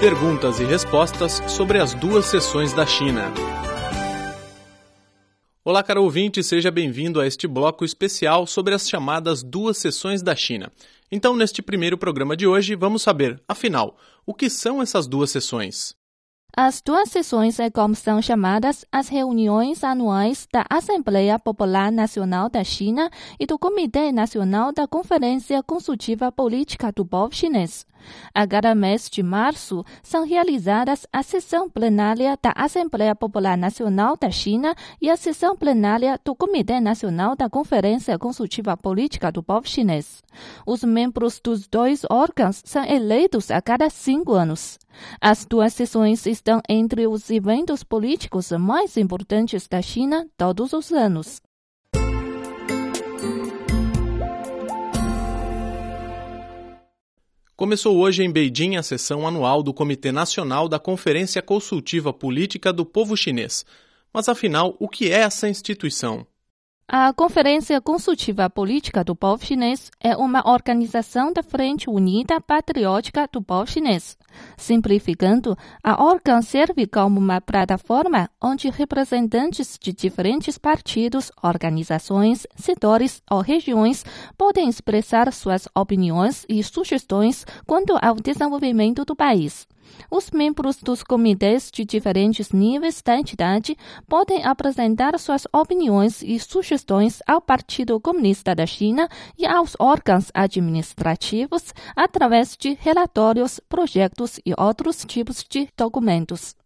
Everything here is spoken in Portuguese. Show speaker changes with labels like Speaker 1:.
Speaker 1: Perguntas e respostas sobre as duas sessões da China. Olá, caro ouvinte, seja bem-vindo a este bloco especial sobre as chamadas duas sessões da China. Então, neste primeiro programa de hoje, vamos saber, afinal, o que são essas duas sessões?
Speaker 2: As duas sessões é como são chamadas as reuniões anuais da Assembleia Popular Nacional da China e do Comitê Nacional da Conferência Consultiva Política do Povo Chinês. A cada mês de março são realizadas a sessão plenária da Assembleia Popular Nacional da China e a sessão plenária do Comitê Nacional da Conferência Consultiva Política do Povo Chinês. Os membros dos dois órgãos são eleitos a cada cinco anos. As duas sessões estão entre os eventos políticos mais importantes da China todos os anos.
Speaker 1: Começou hoje em Beijing a sessão anual do Comitê Nacional da Conferência Consultiva Política do Povo Chinês. Mas afinal, o que é essa instituição?
Speaker 2: A Conferência Consultiva Política do Povo Chinês é uma organização da Frente Unida Patriótica do Povo Chinês. Simplificando, a órgão serve como uma plataforma onde representantes de diferentes partidos, organizações, setores ou regiões podem expressar suas opiniões e sugestões quanto ao desenvolvimento do país. Os membros dos comitês de diferentes níveis da entidade podem apresentar suas opiniões e sugestões ao Partido Comunista da China e aos órgãos administrativos através de relatórios, projetos e outros tipos de documentos.